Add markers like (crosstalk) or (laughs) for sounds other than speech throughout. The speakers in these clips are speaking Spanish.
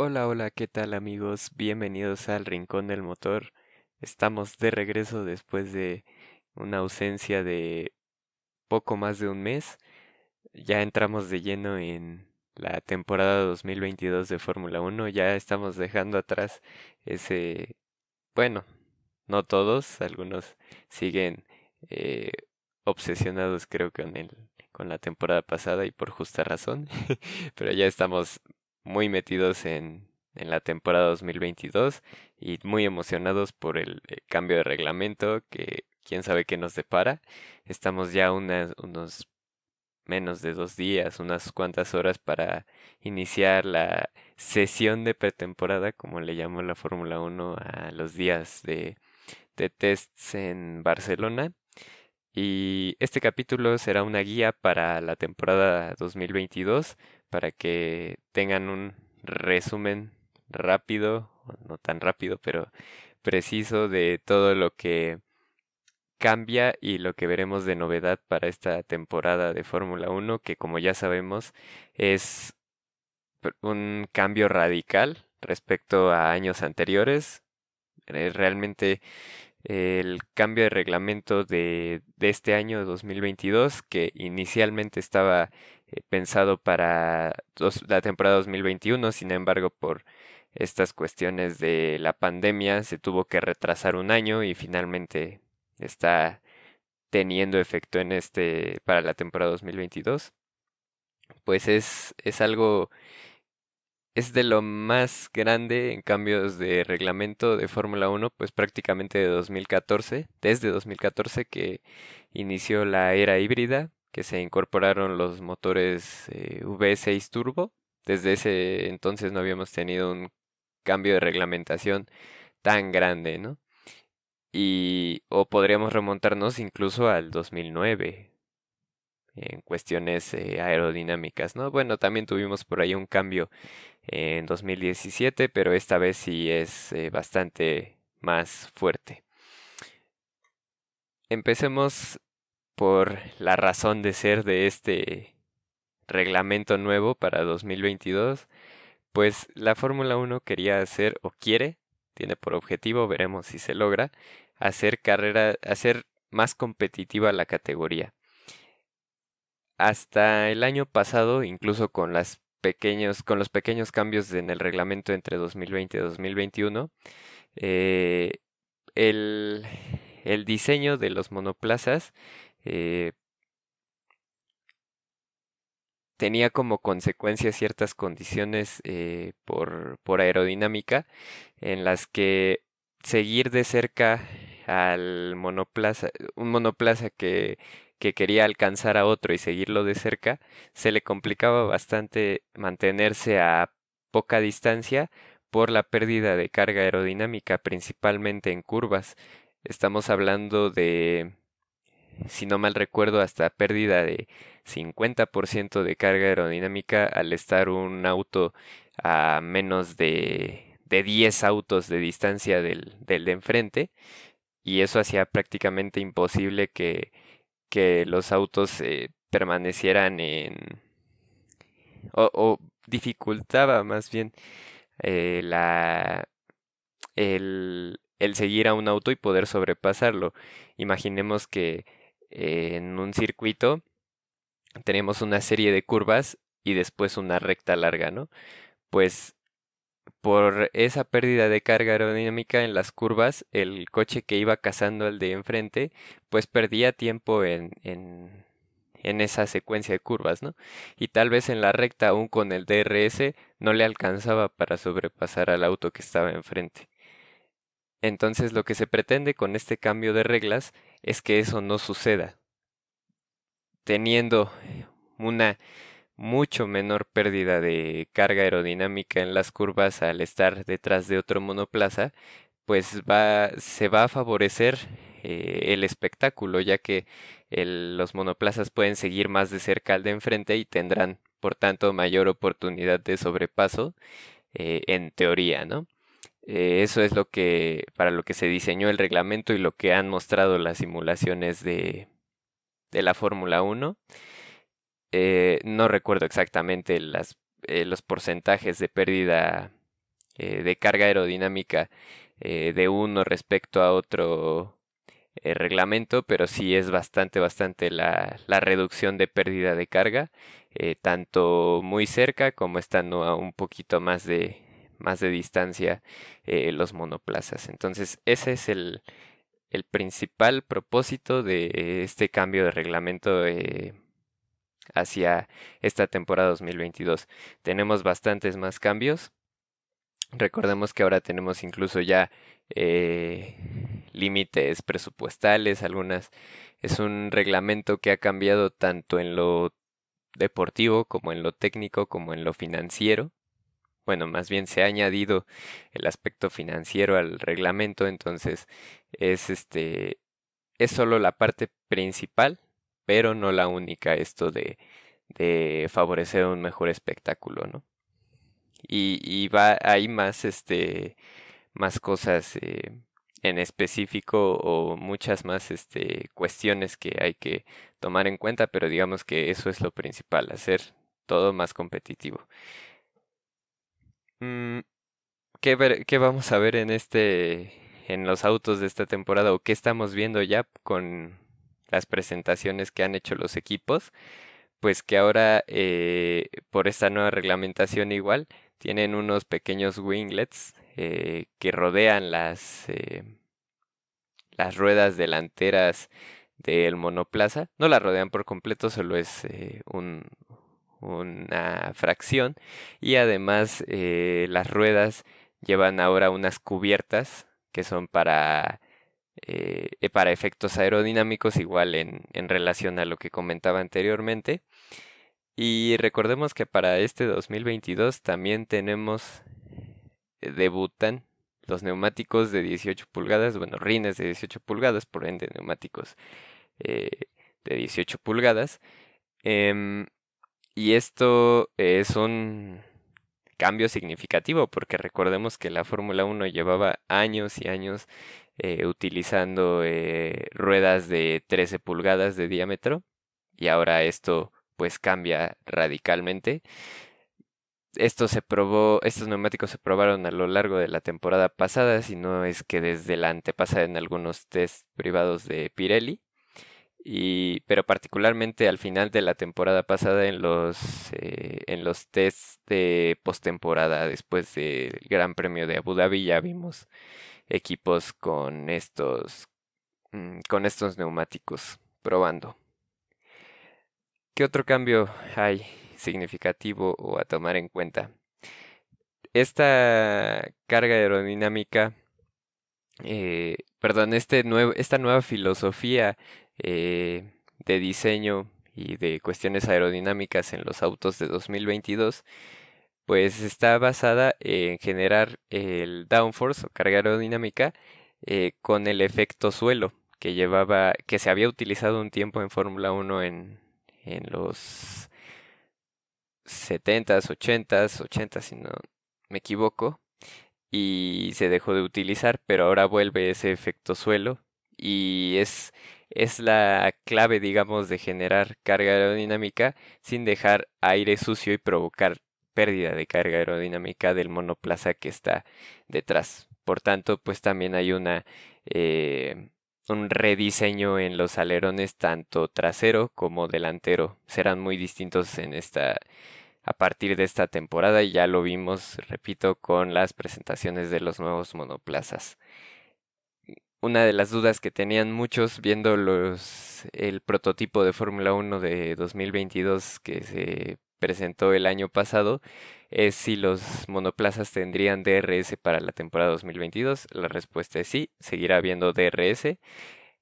Hola, hola, ¿qué tal amigos? Bienvenidos al Rincón del Motor. Estamos de regreso después de una ausencia de poco más de un mes. Ya entramos de lleno en la temporada 2022 de Fórmula 1. Ya estamos dejando atrás ese... Bueno, no todos, algunos siguen eh, obsesionados creo que con el, con la temporada pasada y por justa razón. (laughs) Pero ya estamos muy metidos en, en la temporada 2022 y muy emocionados por el, eh, cambio de reglamento que quién sabe qué nos depara. Estamos ya unos menos de dos días, unas cuantas horas para iniciar la sesión de pretemporada, como le llamó la Fórmula 1 a los días de, de tests en Barcelona. Y este capítulo será una guía para la temporada 2022 para que tengan un resumen rápido, no tan rápido, pero preciso de todo lo que cambia y lo que veremos de novedad para esta temporada de Fórmula 1, que como ya sabemos es un cambio radical respecto a años anteriores. Eh, realmente el cambio de reglamento de, de este año 2022, que inicialmente estaba eh, pensado para la temporada 2021, sin embargo por estas cuestiones de la pandemia se tuvo que retrasar un año y finalmente está teniendo efecto en este para la temporada 2022 pues es, es algo es de lo más grande en cambios de reglamento de Fórmula 1, pues prácticamente de 2014, desde 2014 que inició la era híbrida, que se incorporaron los motores eh, V6 turbo. Desde ese entonces no habíamos tenido un cambio de reglamentación tan grande, ¿no? Y o podríamos remontarnos incluso al 2009 en cuestiones eh, aerodinámicas, ¿no? Bueno, también tuvimos por ahí un cambio en 2017, pero esta vez sí es eh, bastante más fuerte. Empecemos por la razón de ser de este reglamento nuevo para 2022 pues la Fórmula 1 quería hacer o quiere, tiene por objetivo, veremos si se logra, hacer carrera, hacer más competitiva la categoría. Hasta el año pasado, incluso con los pequeños cambios en el reglamento entre 2020 y 2021, eh, el, diseño de los monoplazas eh, tenía como consecuencia ciertas condiciones eh, por, por aerodinámica en las que seguir de cerca al monoplaza, un monoplaza que, que quería alcanzar a otro y seguirlo de cerca, se le complicaba bastante mantenerse a poca distancia por la pérdida de carga aerodinámica, principalmente en curvas. Estamos hablando de si no mal recuerdo, hasta pérdida de 50% de carga aerodinámica al estar un auto a menos de, de 10 autos de distancia del, del de enfrente. Y eso hacía prácticamente imposible que, que los autos eh, permanecieran en... O, dificultaba más bien eh, la, el, el seguir a un auto y poder sobrepasarlo. Imaginemos que en un circuito tenemos una serie de curvas y después una recta larga, ¿no? Pues por esa pérdida de carga aerodinámica en las curvas, el coche que iba cazando al de enfrente, pues perdía tiempo en, en, en esa secuencia de curvas, ¿no? Y tal vez en la recta, aún con el DRS, no le alcanzaba para sobrepasar al auto que estaba enfrente. Entonces lo que se pretende con este cambio de reglas es que eso no suceda. Teniendo una mucho menor pérdida de carga aerodinámica en las curvas al estar detrás de otro monoplaza, pues va, se va a favorecer eh, el espectáculo, ya que los monoplazas pueden seguir más de cerca al de enfrente y tendrán, por tanto, mayor oportunidad de sobrepaso, eh, en teoría, ¿no? Eh, eso es lo que, para lo que se diseñó el reglamento y lo que han mostrado las simulaciones de, de la Fórmula 1. Eh, no recuerdo exactamente las, eh, los porcentajes de pérdida de carga aerodinámica de uno respecto a otro reglamento, pero sí es bastante, bastante la, la reducción de pérdida de carga, tanto muy cerca como estando a un poquito más de, más de distancia los monoplazas. Entonces, ese es el, el principal propósito de este cambio de reglamento hacia esta temporada 2022. Tenemos bastantes más cambios. Recordemos que ahora tenemos incluso ya eh, límites presupuestales, algunas. Es un reglamento que ha cambiado tanto en lo deportivo como en lo técnico como en lo financiero. Bueno, más bien se ha añadido el aspecto financiero al reglamento, entonces es este es solo la parte principal pero no la única esto de, de favorecer un mejor espectáculo, ¿no? Y, y va, hay más, este, más cosas eh, en específico o muchas más este, cuestiones que hay que tomar en cuenta, pero digamos que eso es lo principal, hacer todo más competitivo. Mm, ¿qué, ver, ¿Qué vamos a ver en este en los autos de esta temporada o qué estamos viendo ya con las presentaciones que han hecho los equipos, pues que ahora eh, por esta nueva reglamentación igual tienen unos pequeños winglets eh, que rodean las, eh, las ruedas delanteras del monoplaza. No la rodean por completo, solo es un, una fracción. Y además las ruedas llevan ahora unas cubiertas que son para eh, eh, para efectos aerodinámicos igual en, en, relación a lo que comentaba anteriormente. Y recordemos que para este 2022 también tenemos, eh, debutan los neumáticos de 18 pulgadas, bueno, rines de 18 pulgadas, por ende neumáticos de 18 pulgadas. Y esto es un cambio significativo porque recordemos que la Fórmula 1 llevaba años y años eh, utilizando eh, ruedas de 13 pulgadas de diámetro y ahora esto pues cambia radicalmente. Esto se probó, estos neumáticos se probaron a lo largo de la temporada pasada, si no es que desde la antepasada en algunos test privados de Pirelli. Y, pero particularmente al final de la temporada pasada en los eh, en los tests de postemporada después del Gran Premio de Abu Dhabi ya vimos equipos con estos mm, con estos neumáticos probando. ¿Qué otro cambio hay significativo o a tomar en cuenta? Esta carga aerodinámica, eh, perdón, este nuevo, esta nueva filosofía eh, de diseño y de cuestiones aerodinámicas en los autos de 2022 pues está basada en generar el downforce o carga aerodinámica eh, con el efecto suelo que llevaba, que se había utilizado un tiempo en Fórmula 1 en, en los 70s, 80s, 80 si no me equivoco, y se dejó de utilizar, pero ahora vuelve ese efecto suelo y es, es la clave, digamos, de generar carga aerodinámica sin dejar aire sucio y provocar pérdida de carga aerodinámica del monoplaza que está detrás. Por tanto, pues también hay una eh, un rediseño en los alerones tanto trasero como delantero. Serán muy distintos en esta a partir de esta temporada y ya lo vimos, repito, con las presentaciones de los nuevos monoplazas. Una de las dudas que tenían muchos viendo el prototipo de Fórmula 1 de 2022 que se presentó el año pasado es si los monoplazas tendrían DRS para la temporada 2022. La respuesta es sí, seguirá habiendo DRS.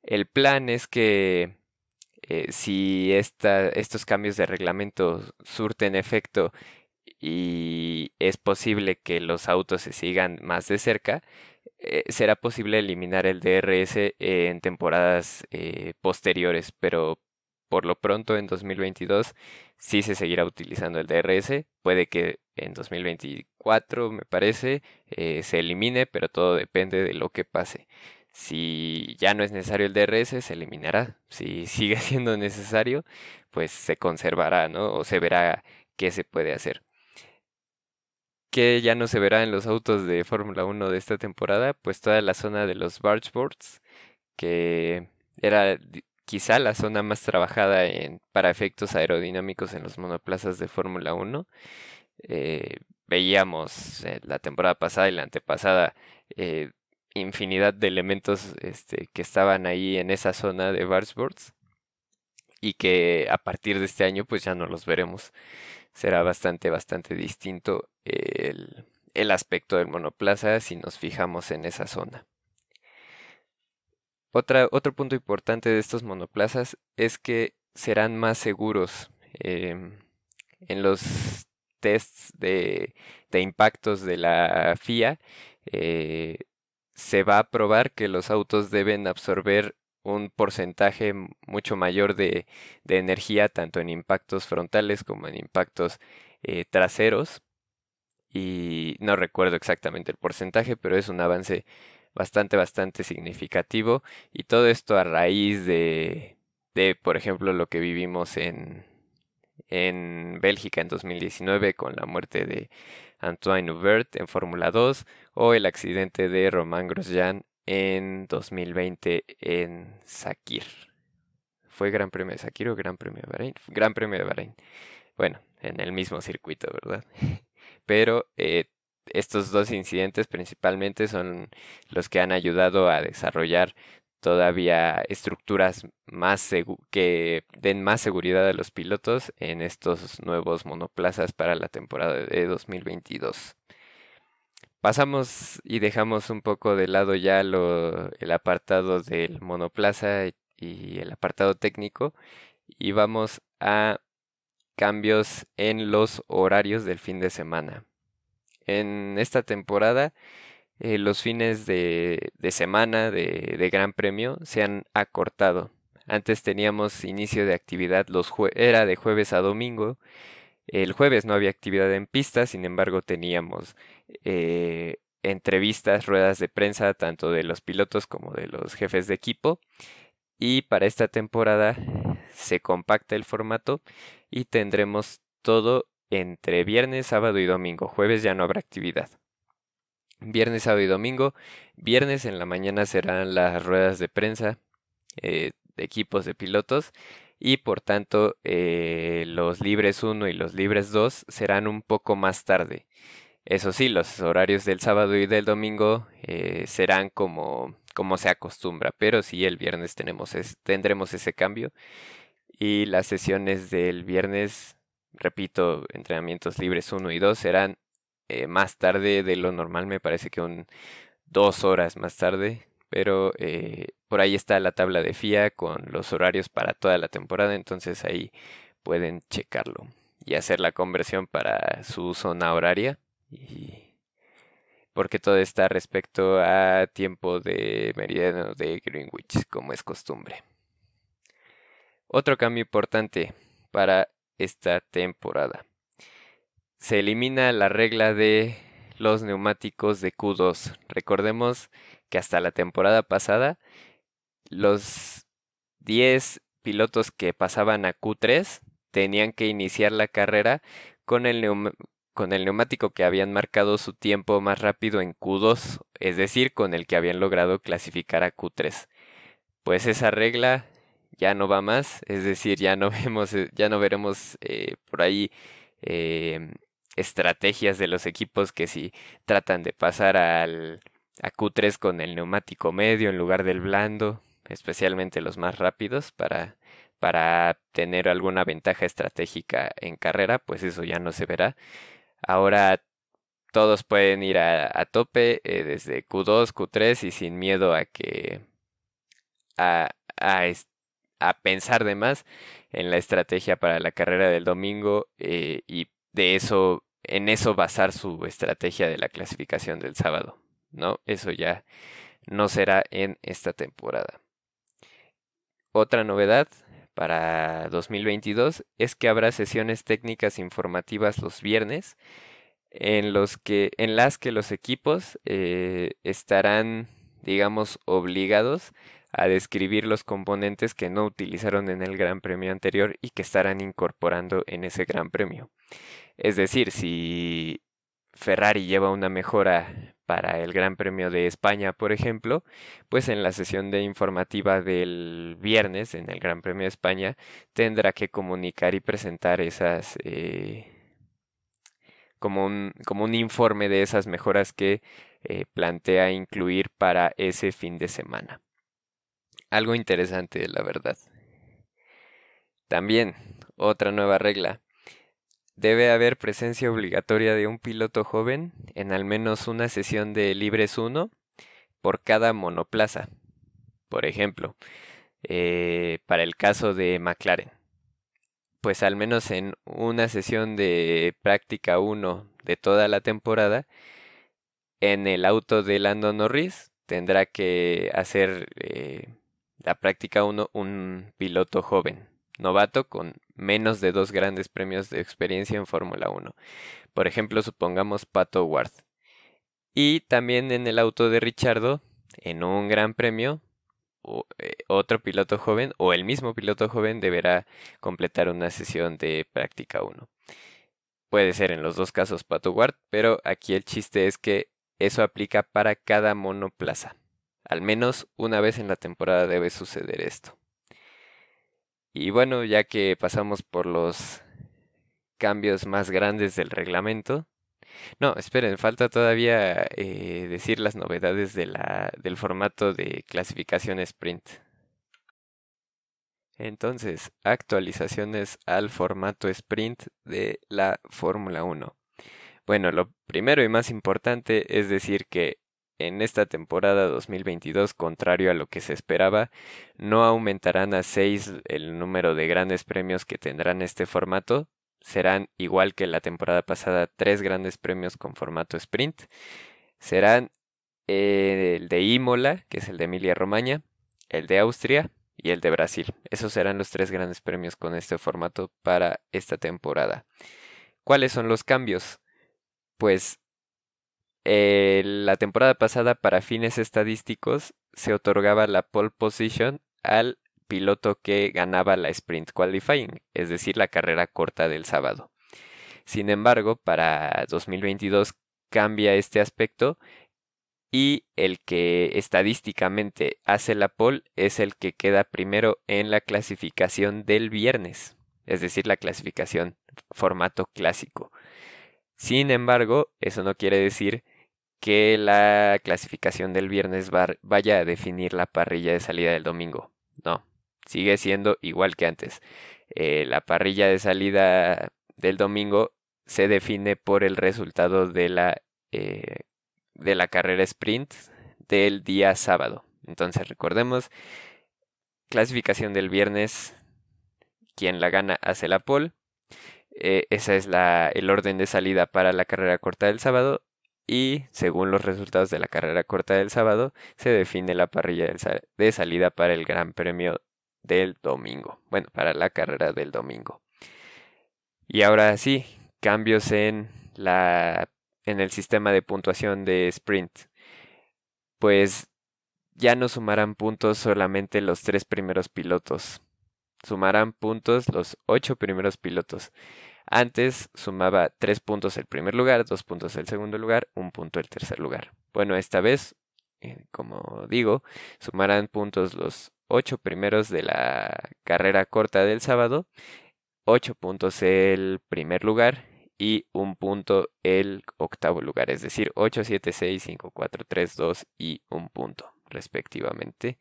El plan es que eh, si estos cambios de reglamento surten efecto y es posible que los autos se sigan más de cerca, eh, será posible eliminar el DRS en temporadas eh, posteriores, pero por lo pronto en 2022 sí se seguirá utilizando el DRS. Puede que en 2024, me parece, eh, se elimine, pero todo depende de lo que pase. Si ya no es necesario el DRS, se eliminará. Si (laughs) sigue siendo necesario, pues se conservará, ¿no? O se verá qué se puede hacer. Que ya no se verá en los autos de Fórmula 1 de esta temporada, pues toda la zona de los bargeboards, que era quizá la zona más trabajada para efectos aerodinámicos en los monoplazas de Fórmula 1. Eh, veíamos la temporada pasada y la antepasada eh, infinidad de elementos este, que estaban ahí en esa zona de bargeboards y que a partir de este año pues ya no los veremos. Será bastante, bastante distinto el, el aspecto del monoplaza si nos fijamos en esa zona. Otra, otro punto importante de estos monoplazas es que serán más seguros. Em, en los tests de, de, impactos de la FIA eh, se va a probar que los autos deben absorber un porcentaje mucho mayor de, de energía tanto en impactos frontales como en impactos eh, traseros y no recuerdo exactamente el porcentaje pero es un avance bastante bastante significativo y todo esto a raíz de, por ejemplo lo que vivimos en en Bélgica en 2019 con la muerte de Antoine Hubert en Fórmula 2 o el accidente de Romain Grosjean en 2020 en Sakir. ¿Fue Gran Premio de Sakir o Gran Premio de Bahrein? Gran Premio de Bahrein. Bueno, en el mismo circuito, ¿verdad? (laughs) Pero eh, estos dos incidentes principalmente son los que han ayudado a desarrollar todavía estructuras más que den más seguridad a los pilotos en estos nuevos monoplazas para la temporada de 2022. Pasamos y dejamos un poco de lado ya lo, el apartado del monoplaza y el apartado técnico y vamos a cambios en los horarios del fin de semana. En esta temporada eh, los fines de, semana de, Gran Premio se han acortado. Antes teníamos inicio de actividad los era de jueves a domingo. El jueves no había actividad en pista, sin embargo teníamos eh, entrevistas, ruedas de prensa, tanto de los pilotos como de los jefes de equipo. Y para esta temporada se compacta el formato y tendremos todo entre viernes, sábado y domingo. Jueves ya no habrá actividad. Viernes, sábado y domingo. Viernes en la mañana serán las ruedas de prensa eh, de equipos de pilotos y por tanto eh, los libres 1 y los libres 2 serán un poco más tarde. Eso sí, los horarios del sábado y del domingo eh, serán como, como se acostumbra, pero sí el viernes tenemos tendremos ese cambio y las sesiones del viernes, repito, entrenamientos libres 1 y 2 serán eh, más tarde de lo normal, me parece que un dos horas más tarde, pero eh, por ahí está la tabla de FIA con los horarios para toda la temporada, entonces ahí pueden checarlo y hacer la conversión para su zona horaria y porque todo está respecto a tiempo de meridiano de Greenwich, como es costumbre. Otro cambio importante para esta temporada se elimina la regla de los neumáticos de Q2. Recordemos que hasta la temporada pasada los 10 pilotos que pasaban a Q3 tenían que iniciar la carrera con el, neumático que habían marcado su tiempo más rápido en Q2, es decir, con el que habían logrado clasificar a Q3. Pues esa regla ya no va más, es decir, ya no (laughs) vemos, ya no veremos eh, por ahí eh, estrategias de los equipos que si tratan de pasar al a Q3 con el neumático medio en lugar del blando, especialmente los más rápidos para para tener alguna ventaja estratégica en carrera, pues eso ya no se verá. Ahora todos pueden ir a, tope eh, desde Q2, Q3 y sin miedo a que a, a, a, pensar de más en la estrategia para la carrera del domingo eh, y de eso en eso basar su estrategia de la clasificación del sábado, ¿no? Eso ya no será en esta temporada. Otra novedad para 2022 es que habrá sesiones técnicas informativas los viernes en los que en las que los equipos eh, estarán digamos obligados a describir los componentes que no utilizaron en el Gran Premio anterior y que estarán incorporando en ese Gran Premio. Es decir, si Ferrari lleva una mejora para el Gran Premio de España, por ejemplo, pues en la sesión de informativa del viernes en el Gran Premio de España tendrá que comunicar y presentar esas eh, como, un, como un informe de esas mejoras que eh, plantea incluir para ese fin de semana. Algo interesante, la verdad. También, otra nueva regla. Debe haber presencia obligatoria de un piloto joven en al menos una sesión de Libres 1 por cada monoplaza. Por ejemplo, eh, para el caso de McLaren, pues al menos en una sesión de práctica 1 de toda la temporada, en el auto de Lando Norris tendrá que hacer eh, la práctica 1 un piloto joven novato con menos de dos grandes premios de experiencia en Fórmula 1. Por ejemplo, supongamos Pato Ward. Y también en el auto de Richardo, en un gran premio, eh, otro piloto joven o el mismo piloto joven deberá completar una sesión de práctica 1. Puede ser en los dos casos Pato Ward, pero aquí el chiste es que eso aplica para cada monoplaza. Al menos una vez en la temporada debe suceder esto. Y bueno, ya que pasamos por los cambios más grandes del reglamento. No, esperen, falta todavía eh, decir las novedades del formato de clasificación sprint. Entonces, actualizaciones al formato sprint de la Fórmula 1. Bueno, lo primero y más importante es decir que en esta temporada 2022, contrario a lo que se esperaba, no aumentarán a 6 el número de grandes premios que tendrán este formato. Serán igual que la temporada pasada, tres grandes premios con formato sprint. Serán el de Imola, que es el de Emilia Romagna, el de Austria y el de Brasil. Esos serán los tres grandes premios con este formato para esta temporada. ¿Cuáles son los cambios? Pues eh, la temporada pasada, para fines estadísticos, se otorgaba la pole position al piloto que ganaba la sprint qualifying, es decir, la carrera corta del sábado. Sin embargo, para 2022 cambia este aspecto y el que estadísticamente hace la pole es el que queda primero en la clasificación del viernes, es decir, la clasificación formato clásico. Sin embargo, eso no quiere decir que la clasificación del viernes vaya a definir la parrilla de salida del domingo. No, sigue siendo igual que antes. Eh, la parrilla de salida del domingo se define por el resultado de la, eh, de la carrera sprint del día sábado. Entonces recordemos, clasificación del viernes, quien la gana hace la pole. Eh, esa es la, el orden de salida para la carrera corta del sábado y según los resultados de la carrera corta del sábado se define la parrilla de salida para el Gran Premio del domingo. Bueno, para la carrera del domingo. Y ahora sí, cambios en la en el sistema de puntuación de sprint. Pues ya no sumarán puntos solamente los tres primeros pilotos. Sumarán puntos los ocho primeros pilotos. Antes sumaba 3 puntos el primer lugar, 2 puntos el segundo lugar, 1 punto el tercer lugar. Bueno, esta vez, eh, como digo, sumarán puntos los 8 primeros de la carrera corta del sábado, 8 puntos el primer lugar y 1 punto el octavo lugar, es decir, 8, 7, 6, 5, 4, 3, 2 y 1 punto respectivamente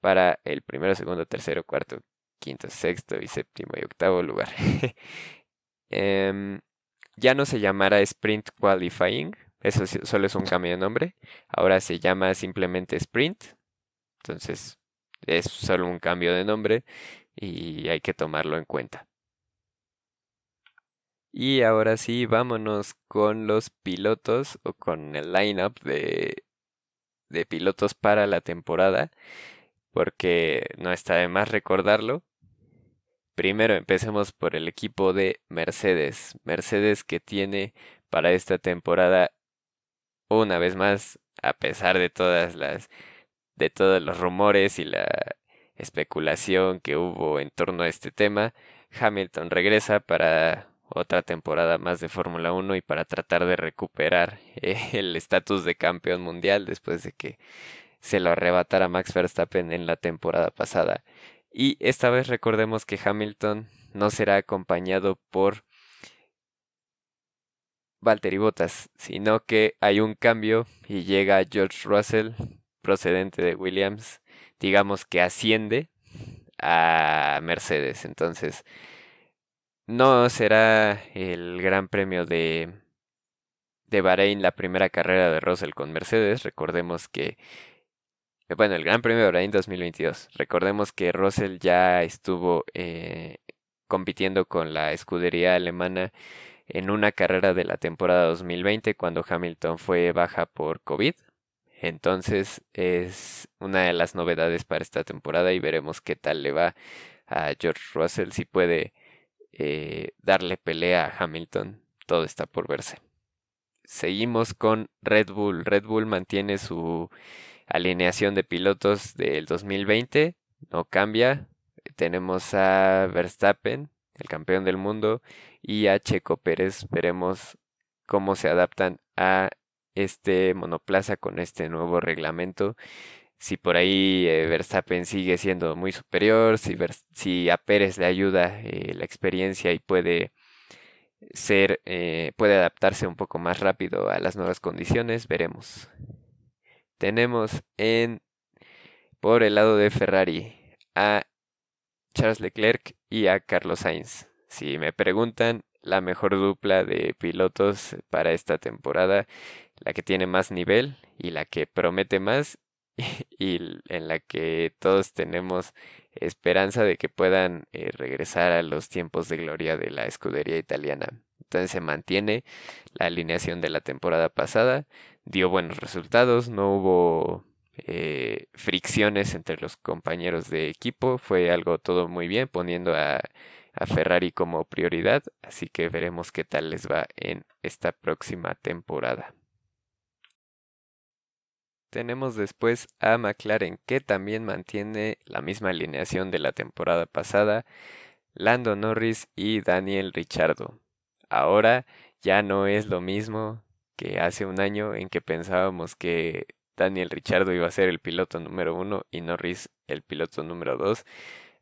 para el primero, segundo, tercero, cuarto, quinto, sexto y séptimo y octavo lugar. (laughs) Em, ya no se llamará Sprint Qualifying, eso solo es un cambio de nombre. Ahora se llama simplemente Sprint. Entonces es solo un cambio de nombre y hay que tomarlo en cuenta. Y ahora sí, vámonos con los pilotos o con el lineup de, de pilotos para la temporada, porque no está de más recordarlo. Primero empecemos por el equipo de Mercedes. Mercedes que tiene para esta temporada una vez más, a pesar de todas las de todos los rumores y la especulación que hubo en torno a este tema, Hamilton regresa para otra temporada más de Fórmula 1 y para tratar de recuperar (laughs) el estatus de campeón mundial después de que se lo arrebatara Max Verstappen en la temporada pasada. Y esta vez recordemos que Hamilton no será acompañado por Valtteri Bottas, sino que hay un cambio y llega George Russell, procedente de Williams, digamos que asciende a Mercedes. Entonces, no será el Gran Premio de, de Bahrein la primera carrera de Russell con Mercedes. Recordemos que, bueno, el Gran Premio de Bahrein 2022. Recordemos que Russell ya estuvo eh, compitiendo con la escudería alemana en una carrera de la temporada 2020 cuando Hamilton fue baja por COVID. Entonces es una de las novedades para esta temporada y veremos qué tal le va a George Russell si puede eh, darle pelea a Hamilton. Todo está por verse. Seguimos con Red Bull. Red Bull mantiene su alineación de pilotos del 2020. No cambia. Tenemos a Verstappen, el campeón del mundo, y a Checo Pérez. Veremos cómo se adaptan a este monoplaza con este nuevo reglamento. Si por ahí eh, Verstappen sigue siendo muy superior, si, a Pérez le ayuda eh, la experiencia y puede ser, eh, puede adaptarse un poco más rápido a las nuevas condiciones, veremos. Tenemos en por el lado de Ferrari a Charles Leclerc y a Carlos Sainz. Si me preguntan, la mejor dupla de pilotos para esta temporada, la que tiene más nivel y la que promete más (laughs) y en la que todos tenemos esperanza de que puedan eh, regresar a los tiempos de gloria de la escudería italiana. Entonces se mantiene la alineación de la temporada pasada, dio buenos resultados, no hubo eh, fricciones entre los compañeros de equipo, fue algo todo muy bien, poniendo a a Ferrari como prioridad, así que veremos qué tal les va en esta próxima temporada. Tenemos después a McLaren que también mantiene la misma alineación de la temporada pasada, Lando Norris y Daniel Richardo. Ahora ya no es lo mismo que hace un año en que pensábamos que Daniel Richardo iba a ser el piloto número uno y Norris el piloto número dos.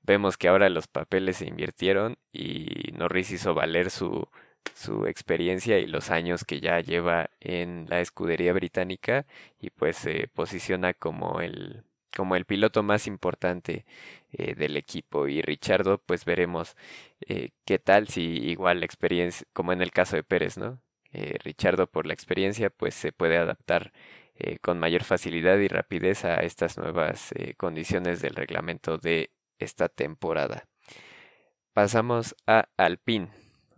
Vemos que ahora los papeles se invirtieron y Norris hizo valer su, su experiencia y los años que ya lleva en la escudería británica y pues se posiciona como el como el piloto más importante eh, del equipo y Richardo pues veremos eh, qué tal si igual la experiencia como en el caso de Pérez no eh, Richardo por la experiencia pues se puede adaptar con mayor facilidad y rapidez a estas nuevas condiciones del reglamento de esta temporada. Pasamos a Alpine,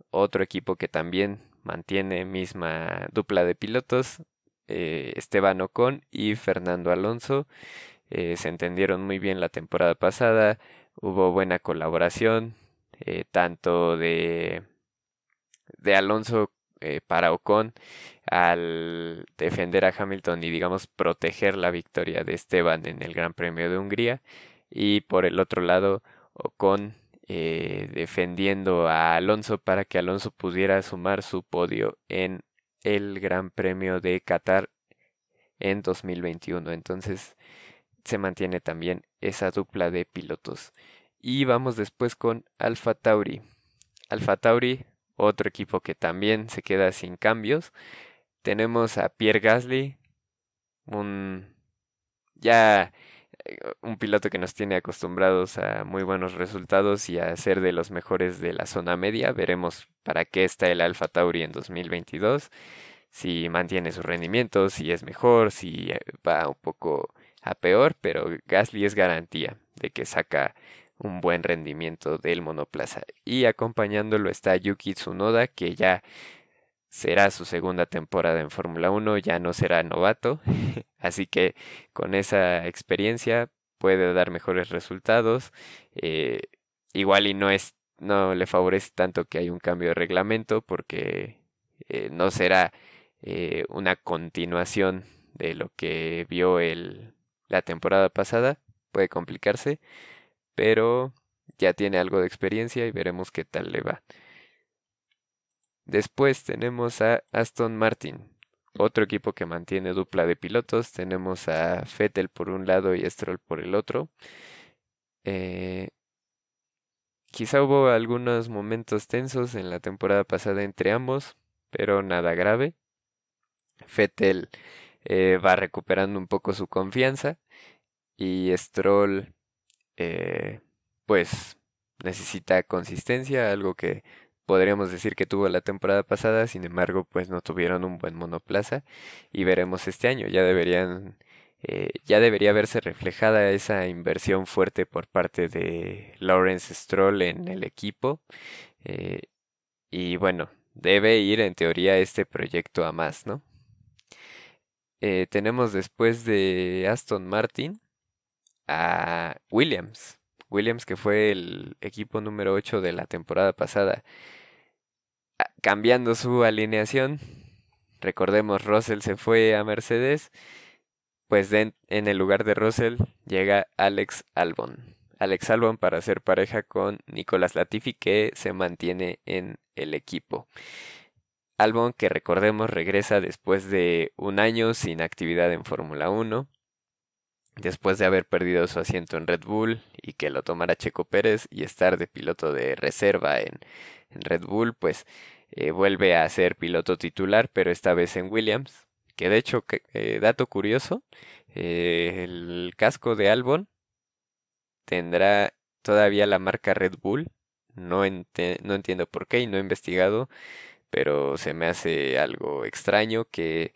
otro equipo que también mantiene misma dupla de pilotos, eh, Esteban Ocon y Fernando Alonso. Eh, se entendieron muy bien la temporada pasada, hubo buena colaboración, eh, tanto de, de Alonso para Ocon al defender a Hamilton y digamos proteger la victoria de Esteban en el Gran Premio de Hungría y por el otro lado Ocon eh, defendiendo a Alonso para que Alonso pudiera sumar su podio en el Gran Premio de Qatar en 2021. Entonces se mantiene también esa dupla de pilotos. Y vamos después con Alfa Tauri. Alfa Tauri, otro equipo que también se queda sin cambios. Tenemos a Pierre Gasly, un ya un piloto que nos tiene acostumbrados a muy buenos resultados y a ser de los mejores de la zona media. Veremos para qué está el Alfa Tauri en 2022, si mantiene su rendimiento, si es mejor, si eh, va un poco a peor, pero Gasly es garantía de que saca un buen rendimiento del monoplaza. Y acompañándolo está Yuki Tsunoda, que ya será su segunda temporada en Fórmula 1, ya no será novato, (laughs) así que con esa experiencia puede dar mejores resultados. Eh, igual y no es no le favorece tanto que hay un cambio de reglamento porque eh, no será eh, una continuación de lo que vio el, la temporada pasada. Puede complicarse, pero ya tiene algo de experiencia y veremos qué tal le va. Después tenemos a Aston Martin, otro equipo que mantiene dupla de pilotos. Tenemos a Vettel por un lado y Stroll por el otro. Eh, quizá hubo algunos momentos tensos en la temporada pasada entre ambos, pero nada grave. Vettel eh, va recuperando un poco su confianza y Stroll eh, pues necesita consistencia, algo que podríamos decir que tuvo la temporada pasada, sin embargo, pues no tuvieron un buen monoplaza y veremos este año, ya deberían eh, ya debería verse reflejada esa inversión fuerte por parte de Lawrence Stroll en el equipo y bueno, debe ir en teoría este proyecto a más, ¿no? Eh, tenemos después de Aston Martin a Williams. Williams que fue el equipo número 8 de la temporada pasada cambiando su alineación. Recordemos, Russell se fue a Mercedes. Pues en, el lugar de Russell llega Alex Albon. Alex Albon para ser pareja con Nicolas Latifi que se mantiene en el equipo. Albon que recordemos regresa después de un año sin actividad en Fórmula 1 después de haber perdido su asiento en Red Bull y que lo tomara Checo Pérez y estar de piloto de reserva en, Red Bull, pues eh, vuelve a ser piloto titular, pero esta vez en Williams. Que de hecho, eh, dato curioso, eh, el casco de Albon tendrá todavía la marca Red Bull. No, no entiendo por qué y no he investigado, pero se me hace algo extraño que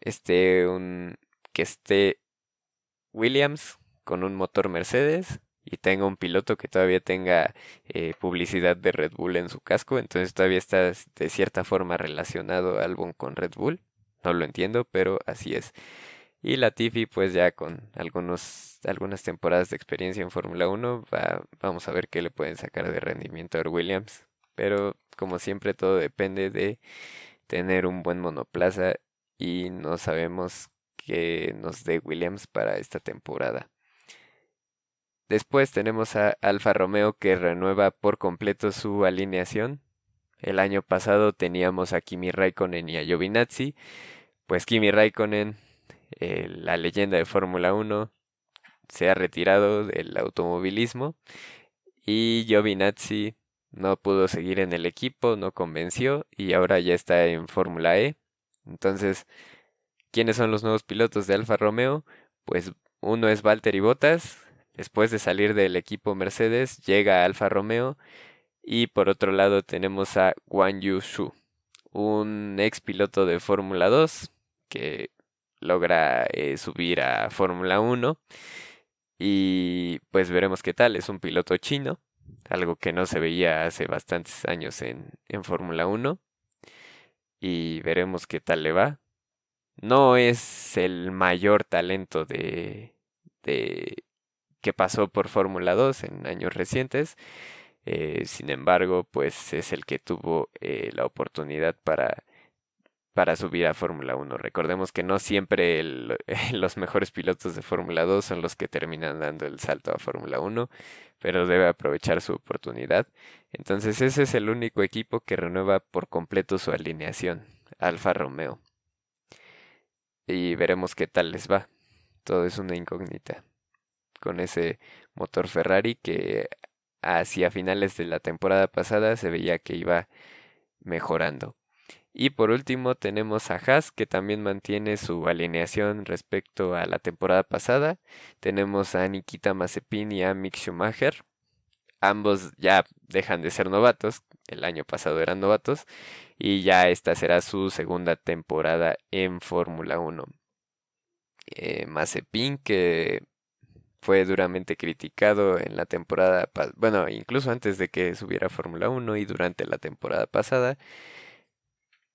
esté un que esté Williams con un motor Mercedes y tenga un piloto que todavía tenga eh, publicidad de Red Bull en su casco, entonces todavía está de cierta forma relacionado Albon con Red Bull. No lo entiendo, pero así es. Y Latifi, pues ya con algunos, algunas temporadas de experiencia en Fórmula 1, va, vamos a ver qué le pueden sacar de rendimiento a Williams. Pero como siempre todo depende de tener un buen monoplaza y no sabemos qué nos dé Williams para esta temporada. Después tenemos a Alfa Romeo que renueva por completo su alineación. El año pasado teníamos a Kimi Raikkonen y a Giovinazzi. Pues Kimi Raikkonen, la leyenda de Fórmula 1, se ha retirado del automovilismo. Y Giovinazzi no pudo seguir en el equipo, no convenció y ahora ya está en Fórmula E. Entonces, ¿quiénes son los nuevos pilotos de Alfa Romeo? Pues uno es Valtteri Bottas, Después de salir del equipo Mercedes, llega Alfa Romeo y por otro lado tenemos a Guan Yu Shu, un ex piloto de Fórmula 2 que logra eh, subir a Fórmula 1 y pues veremos qué tal, es un piloto chino, algo que no se veía hace bastantes años en, en Fórmula 1 y veremos qué tal le va. No es el mayor talento de, de que pasó por Fórmula 2 en años recientes. Eh, sin embargo, pues es el que tuvo eh, la oportunidad para, para subir a Fórmula 1. Recordemos que no siempre (laughs) los mejores pilotos de Fórmula 2 son los que terminan dando el salto a Fórmula 1, pero debe aprovechar su oportunidad. Entonces ese es el único equipo que renueva por completo su alineación, Alfa Romeo. Y veremos qué tal les va. Todo es una incógnita con ese motor Ferrari que hacia finales de la temporada pasada se veía que iba mejorando. Y por último tenemos a Haas que también mantiene su alineación respecto a la temporada pasada. Tenemos a Nikita Mazepin y a Mick Schumacher. Ambos ya dejan de ser novatos, el año pasado eran novatos, y ya esta será su segunda temporada en Fórmula 1. Eh, Mazepin que fue duramente criticado en la temporada, bueno, incluso antes de que subiera Fórmula 1 y durante la temporada pasada.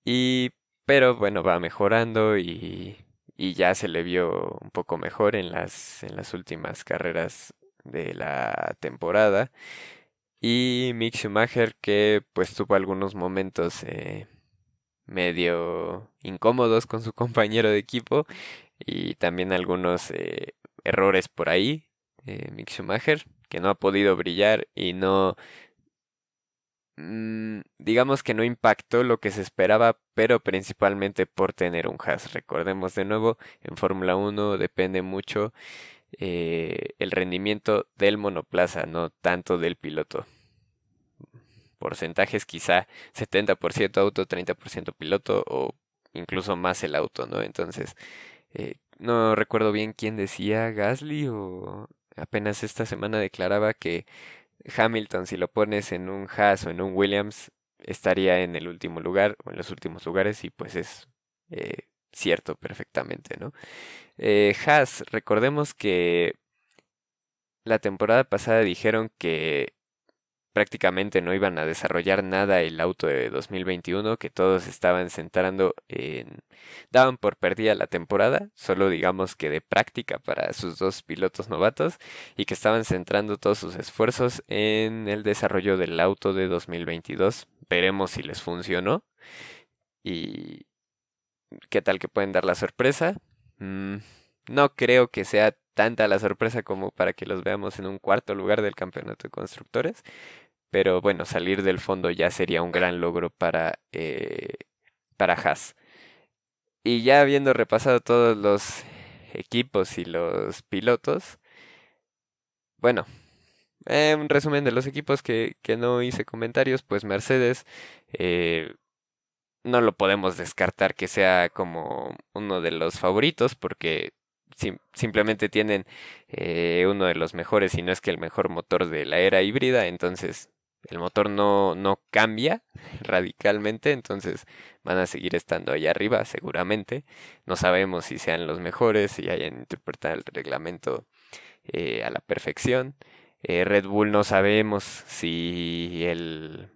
Y pero bueno, va mejorando y, y ya se le vio un poco mejor en las en las últimas carreras de la temporada. Y Mick Schumacher que pues tuvo algunos momentos eh, medio incómodos con su (laughs) compañero de equipo y también algunos eh, errores por ahí, eh, Mick Schumacher, que no ha podido brillar y no, mm, digamos que no impactó lo que se esperaba, pero principalmente por tener un Haas. Recordemos de nuevo, en Fórmula 1 depende mucho eh, el rendimiento del monoplaza, no tanto del piloto. Porcentajes quizá 70% auto, 30% piloto o incluso más el auto, ¿no? Entonces, eh, no recuerdo bien quién decía, Gasly o apenas esta semana declaraba que Hamilton, si lo pones en un Haas o en un Williams, estaría en el último lugar o en los últimos lugares y pues es eh, cierto perfectamente, ¿no? Eh, Haas, recordemos que la temporada pasada dijeron que prácticamente no iban a desarrollar nada el auto de 2021, que todos estaban centrando en... daban por perdida la temporada, solo digamos que de práctica para sus dos pilotos novatos, y que estaban centrando todos sus esfuerzos en el desarrollo del auto de 2022. Veremos si les funcionó y qué tal que pueden dar la sorpresa. Mm, no creo que sea tanta la sorpresa como para que los veamos en un cuarto lugar del campeonato de constructores, pero bueno, salir del fondo ya sería un gran logro para, eh, para Haas. Y ya habiendo repasado todos los equipos y los pilotos, bueno, eh, un resumen de los equipos que, que, no hice comentarios, pues Mercedes eh, no lo podemos descartar que sea como uno de los favoritos porque simplemente tienen eh, uno de los mejores, y no es que el mejor motor de la era híbrida, entonces el motor no, no cambia (laughs) radicalmente, entonces van a seguir estando ahí arriba seguramente. No sabemos si sean los mejores, si hayan interpretado el reglamento eh, a la perfección. Eh, Red Bull no sabemos si el,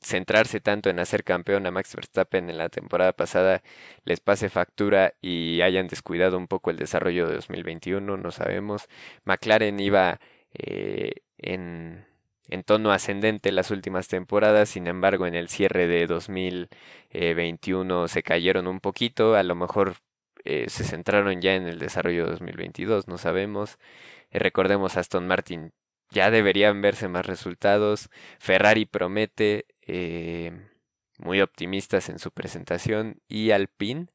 centrarse tanto en hacer campeón a Max Verstappen en la temporada pasada les pase factura y hayan descuidado un poco el desarrollo de 2021, no sabemos. McLaren iba eh, en en tono ascendente las últimas temporadas, sin embargo en el cierre de 2021 se cayeron un poquito, a lo mejor eh, se centraron ya en el desarrollo de 2022, no sabemos. Eh, recordemos Aston Martin, ya deberían verse más resultados. Ferrari promete, eh, muy optimistas en su presentación, y Alpine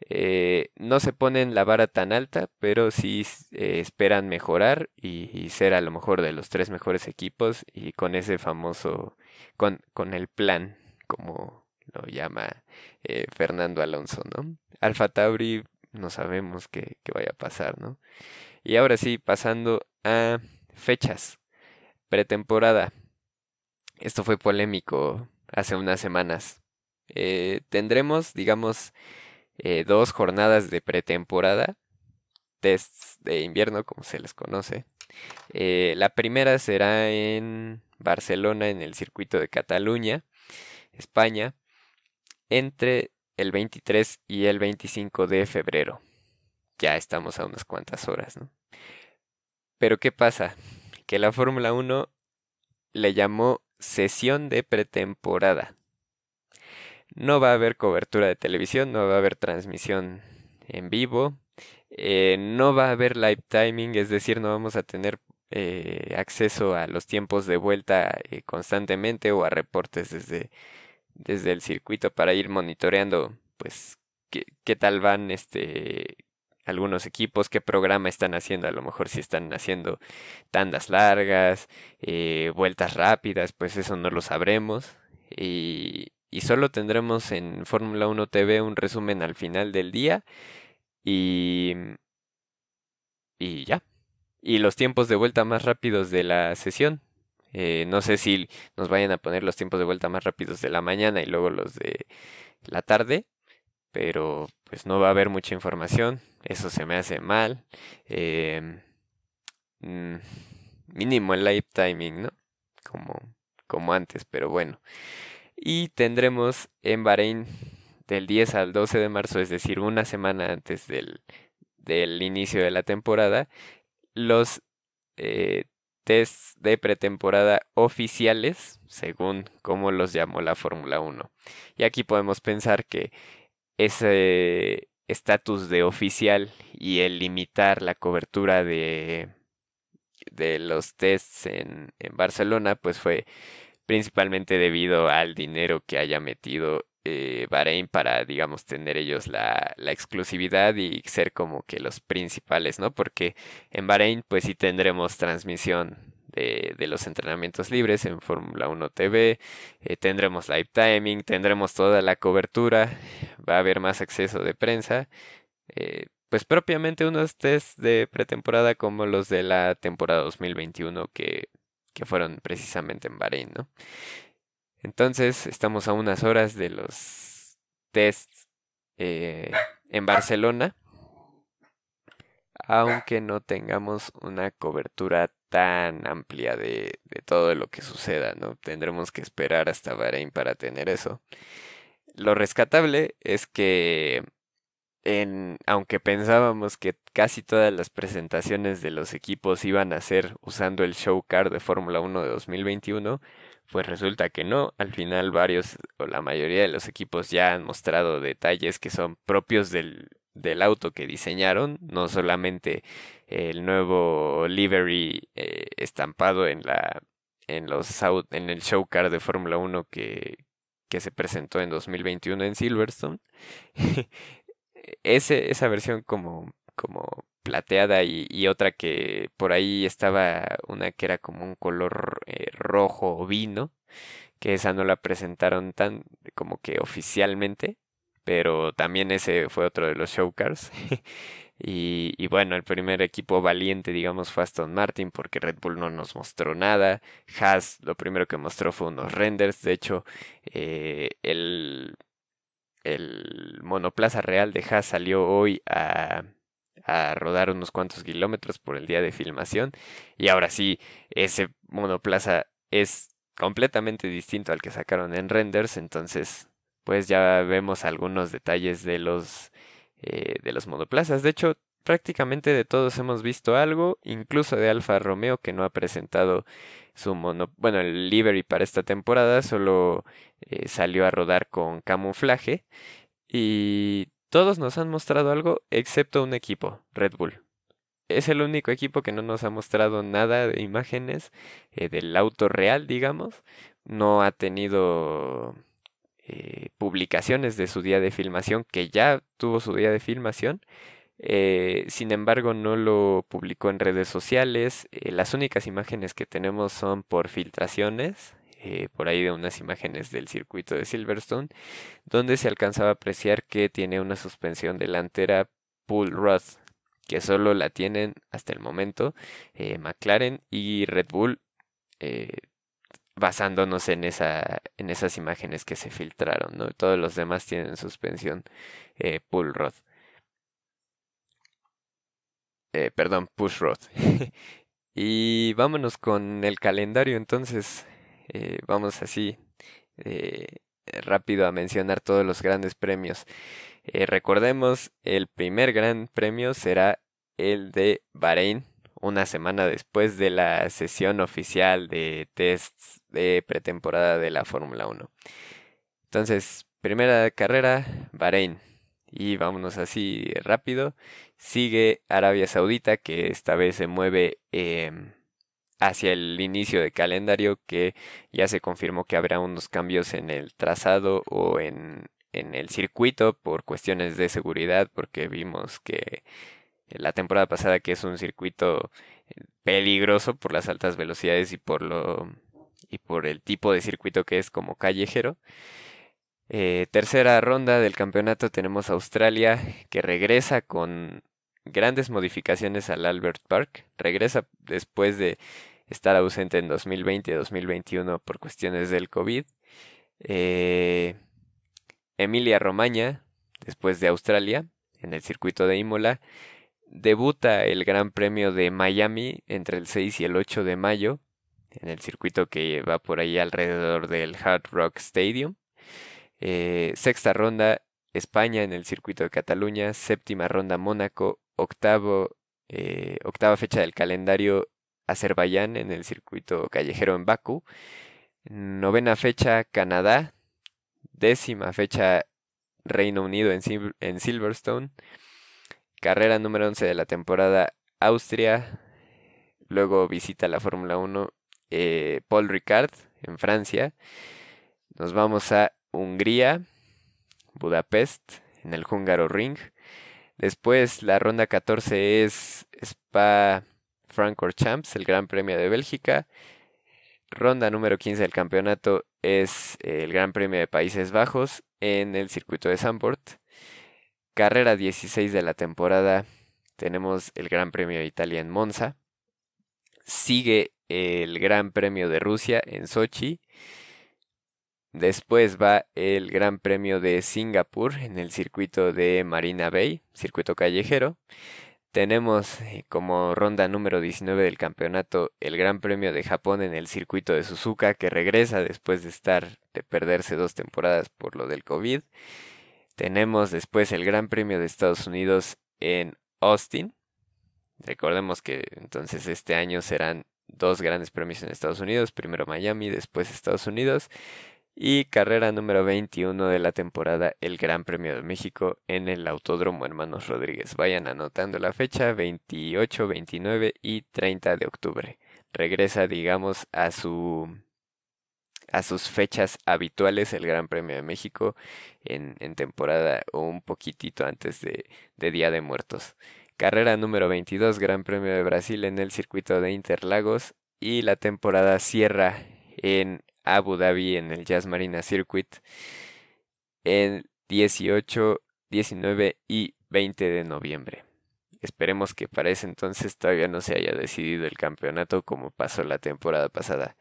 eh, no se ponen la vara tan alta, pero sí eh, esperan mejorar y, ser a lo mejor de los tres mejores equipos y con ese famoso, con, con el plan, como lo llama eh, Fernando Alonso, ¿no? Alfa Tauri no sabemos qué, qué vaya a pasar, ¿no? Y ahora sí, pasando a fechas, pretemporada. Esto fue polémico hace unas semanas. tendremos, digamos, eh, dos jornadas de pretemporada, tests de invierno como se les conoce. Eh, la primera será en Barcelona, en el circuito de Cataluña, España, entre el 23 y el 25 de febrero. Ya estamos a unas cuantas horas, ¿no? Pero ¿qué pasa? Que la Fórmula 1 le llamó sesión de pretemporada. No va a haber cobertura de televisión, no va a haber transmisión en vivo, eh, no va a haber live timing, es decir, no vamos a tener eh, acceso a los tiempos de vuelta eh, constantemente o a reportes desde, desde el circuito para ir monitoreando pues qué, qué tal van este algunos equipos, qué programa están haciendo, a lo mejor si están haciendo tandas largas, vueltas rápidas, pues eso no lo sabremos. Y, y solo tendremos en Fórmula 1 TV un resumen al final del día y y ya. Y los tiempos de vuelta más rápidos de la sesión. Eh, no sé si nos vayan a poner los tiempos de vuelta más rápidos de la mañana y luego los de la tarde pero pues no va a haber mucha información. Eso se me hace mal. Em, mm, mínimo el live timing no como como antes pero bueno y tendremos en Bahrein del 10 al 12 de marzo, es decir, una semana antes del, del inicio de la temporada, los eh, tests de pretemporada oficiales, según como los llamó la Fórmula 1. Y aquí podemos pensar que ese estatus de oficial y el limitar la cobertura de, de los tests en, en Barcelona, pues fue principalmente debido al dinero que haya metido eh, Bahrein para, digamos, tener ellos la, exclusividad y ser como que los principales, ¿no? Porque en Bahrein, pues sí tendremos transmisión de, de los entrenamientos libres en Fórmula 1 TV, eh, tendremos live timing, tendremos toda la cobertura, va a haber más acceso de prensa. Eh, pues propiamente unos test de pretemporada como los de la temporada 2021 que, que fueron precisamente en Bahrein, ¿no? Entonces estamos a unas horas de los tests eh, en Barcelona, aunque no tengamos una cobertura tan amplia de, todo lo que suceda, ¿no? Tendremos que esperar hasta Bahrein para tener eso. Lo rescatable es que aunque pensábamos que casi todas las presentaciones de los equipos iban a ser usando el show car de Fórmula 1 de 2021, pues resulta que no. Al final varios o la mayoría de los equipos ya han mostrado detalles que son propios del, auto que diseñaron, no solamente el nuevo livery eh, estampado en la en los en el show car de Fórmula 1 que, que se presentó en 2021 en Silverstone. (laughs) Ese, esa versión como, como plateada y, otra que por ahí estaba una que era como un color eh, rojo o vino, que esa no la presentaron tan como que oficialmente, pero también ese fue otro de los showcars. (laughs) y, y, bueno, el primer equipo valiente, digamos, fue Aston Martin, porque Red Bull no nos mostró nada. Haas lo primero que mostró fue unos renders. De hecho, eh, el, el monoplaza real de Haas salió hoy a rodar unos cuantos kilómetros por el día de filmación. Y ahora sí, ese monoplaza es completamente distinto al que sacaron en renders. Entonces, pues ya vemos algunos detalles de los, eh, de los monoplazas. De hecho, prácticamente de todos hemos visto algo, incluso de Alfa Romeo que no ha presentado su bueno, el livery para esta temporada, solo eh, salió a rodar con camuflaje y todos nos han mostrado algo excepto un equipo, Red Bull. Es el único equipo que no nos ha mostrado nada de imágenes eh, del auto real, digamos. No ha tenido eh, publicaciones de su día de filmación, que ya tuvo su día de filmación. Eh, sin embargo, no lo publicó en redes sociales. las únicas imágenes que tenemos son por filtraciones eh, por ahí de unas imágenes del circuito de Silverstone, donde se alcanzaba a apreciar que tiene una suspensión delantera pull rod, que solo la tienen hasta el momento eh, McLaren y Red Bull, eh, basándonos en, esa, en esas imágenes que se filtraron. Todos los demás tienen suspensión pull rod. Perdón, push rod. (laughs) y vámonos con el calendario entonces. Eh, vamos así eh, rápido a mencionar todos los grandes premios. Eh, recordemos, el primer gran premio será el de Bahrein, una semana después de la sesión oficial de tests de pretemporada de la Fórmula 1. Entonces, primera carrera, Bahrein. Y vámonos así rápido. Sigue Arabia Saudita, que esta vez se mueve em, hacia el inicio de calendario que ya se confirmó que habrá unos cambios en el trazado o en, en el circuito por cuestiones de seguridad porque vimos que la temporada pasada que es un circuito peligroso por las altas velocidades y por lo y por el tipo de circuito que es como callejero. Eh, tercera ronda del campeonato tenemos Australia que regresa con grandes modificaciones al Albert Park. Regresa después de estar ausente en 2020 y 2021 por cuestiones del COVID. Eh, Emilia Romagna, después de Australia, en el circuito de Imola, debuta el Gran Premio de Miami entre el 6 y el 8 de mayo, en el circuito que va por ahí alrededor del Hard Rock Stadium. Eh, sexta ronda, España en el circuito de Cataluña. Séptima ronda, Mónaco. Octavo, eh, octava fecha del calendario, Azerbaiyán en el circuito callejero en Bakú. Novena fecha Canadá. Décima fecha Reino Unido en, Silverstone. Carrera número 11 de la temporada Austria. Luego visita la Fórmula 1 eh, Paul Ricard en Francia. Nos vamos a Hungría, Budapest, en el Húngaro Ring. Después la ronda 14 es Spa Francorchamps, el Gran Premio de Bélgica. Ronda número 15 del campeonato es el Gran Premio de Países Bajos en el circuito de Zandvoort. Carrera 16 de la temporada tenemos el Gran Premio de Italia en Monza. Sigue el Gran Premio de Rusia en Sochi. Después va el Gran Premio de Singapur en el circuito de Marina Bay, circuito callejero. Tenemos eh, como ronda número 19 del campeonato el Gran Premio de Japón en el circuito de Suzuka que regresa después de estar de perderse dos temporadas por lo del COVID. Tenemos después el Gran Premio de Estados Unidos en Austin. Recordemos que entonces este año serán dos grandes premios en Estados Unidos, primero Miami, después Estados Unidos. Y carrera número 21 de la temporada, el Gran Premio de México en el Autódromo Hermanos Rodríguez. Vayan anotando la fecha, 28, 29 y 30 de octubre. Regresa, digamos, a su a sus fechas habituales el Gran Premio de México en, temporada o un poquitito antes de, de Día de Muertos. Carrera número 22, Gran Premio de Brasil en el circuito de Interlagos y la temporada cierra en Abu Dhabi en el Jazz Marina Circuit en 18, 19 y 20 de noviembre. Esperemos que para ese entonces todavía no se haya decidido el campeonato como pasó la temporada pasada.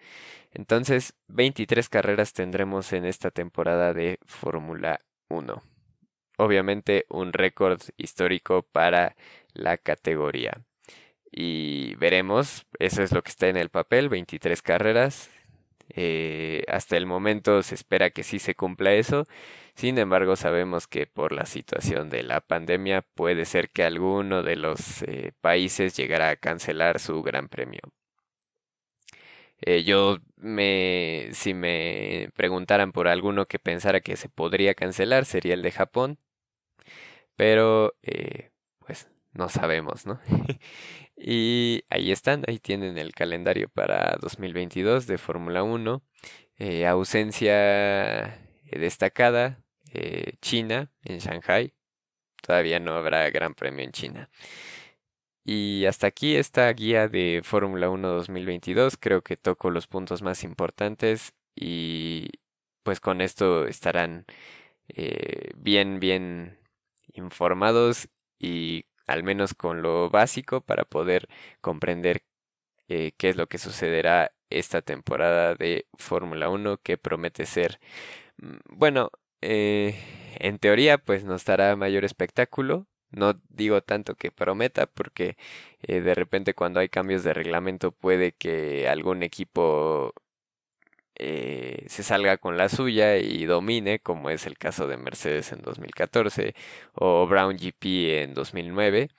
Entonces, 23 carreras tendremos en esta temporada de Fórmula 1. Obviamente un récord histórico para la categoría. Y veremos, eso es lo que está en el papel, 23 carreras, eh, hasta el momento se espera que sí se cumpla eso. Sin embargo, sabemos que por la situación de la pandemia puede ser que alguno de los eh, países llegara a cancelar su gran premio. Eh, yo me, si me preguntaran por alguno que pensara que se podría cancelar, sería el de Japón. Pero, pues, no sabemos, ¿no? (laughs) Y ahí están, ahí tienen el calendario para 2022 de Fórmula 1. Eh, ausencia eh, destacada, eh, China en Shanghai. Todavía no habrá gran premio en China. Y hasta aquí esta guía de Fórmula 1 2022. Creo que toco los puntos más importantes y pues con esto estarán bien, bien informados y al menos con lo básico para poder comprender eh, qué es lo que sucederá esta temporada de Fórmula 1 que promete ser, mm, bueno, eh, en teoría pues nos dará mayor espectáculo. No digo tanto que prometa porque eh, de repente cuando hay cambios de reglamento puede que algún equipo eh, se salga con la suya y domine, como es el caso de Mercedes en 2014 o Brown GP en 2009.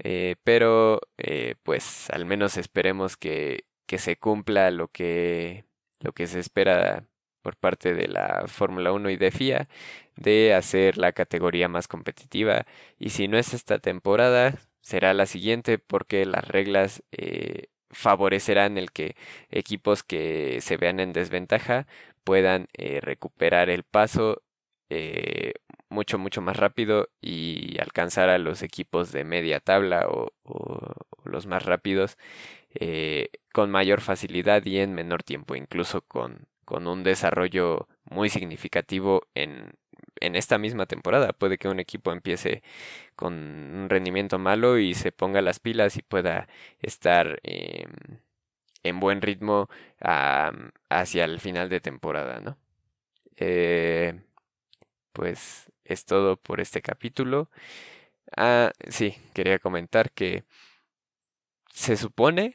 Eh, pero eh, pues al menos esperemos que, que, se cumpla lo que, lo que se espera por parte de la Fórmula 1 y de FIA de hacer la categoría más competitiva y si no es esta temporada será la siguiente porque las reglas favorecerán el que equipos que se vean en desventaja puedan eh, recuperar el paso eh, mucho mucho más rápido y alcanzar a los equipos de media tabla o, los más rápidos eh, con mayor facilidad y en menor tiempo incluso con, con un desarrollo muy significativo en, en esta misma temporada. Puede que un equipo empiece con un rendimiento malo y se ponga las pilas y pueda estar em, en buen ritmo hacia el final de temporada, ¿no? Eh, pues es todo por este capítulo. Ah, sí, quería comentar que se supone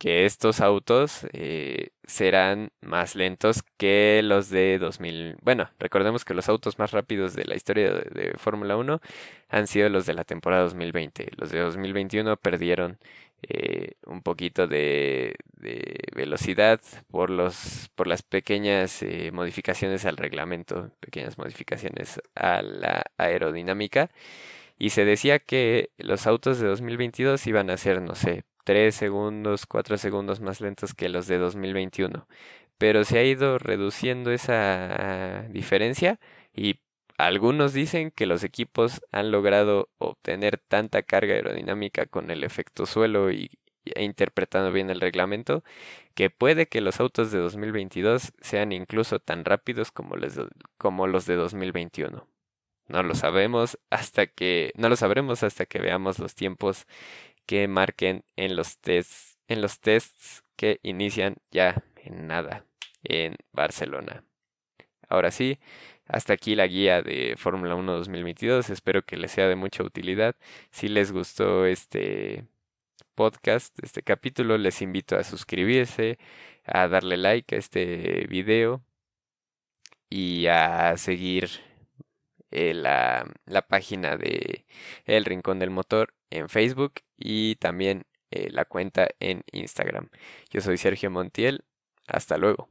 que estos autos eh, serán más lentos que los de 2000. Bueno, recordemos que los autos más rápidos de la historia de, Fórmula 1 han sido los de la temporada 2020. Los de 2021 perdieron eh, un poquito de, velocidad por, los, por las pequeñas eh, modificaciones al reglamento, pequeñas modificaciones a la aerodinámica. Y se decía que los autos de 2022 iban a ser, no sé, 3 segundos, 4 segundos más lentos que los de 2021. Pero se ha ido reduciendo esa diferencia y algunos dicen que los equipos han logrado obtener tanta carga aerodinámica con el efecto suelo y, e interpretando bien el reglamento que puede que los autos de 2022 sean incluso tan rápidos como como los de 2021. No lo sabemos hasta que no lo sabremos hasta que veamos los tiempos que marquen en los tests en los tests que inician ya en nada en Barcelona. Ahora sí, hasta aquí la guía de Fórmula 1 2022. Espero que les sea de mucha utilidad. Si les gustó este podcast, este capítulo, les invito a suscribirse, a darle like a este video y a seguir eh, la, la, página de El Rincón del Motor en Facebook y también eh, la cuenta en Instagram. Yo soy Sergio Montiel. Hasta luego.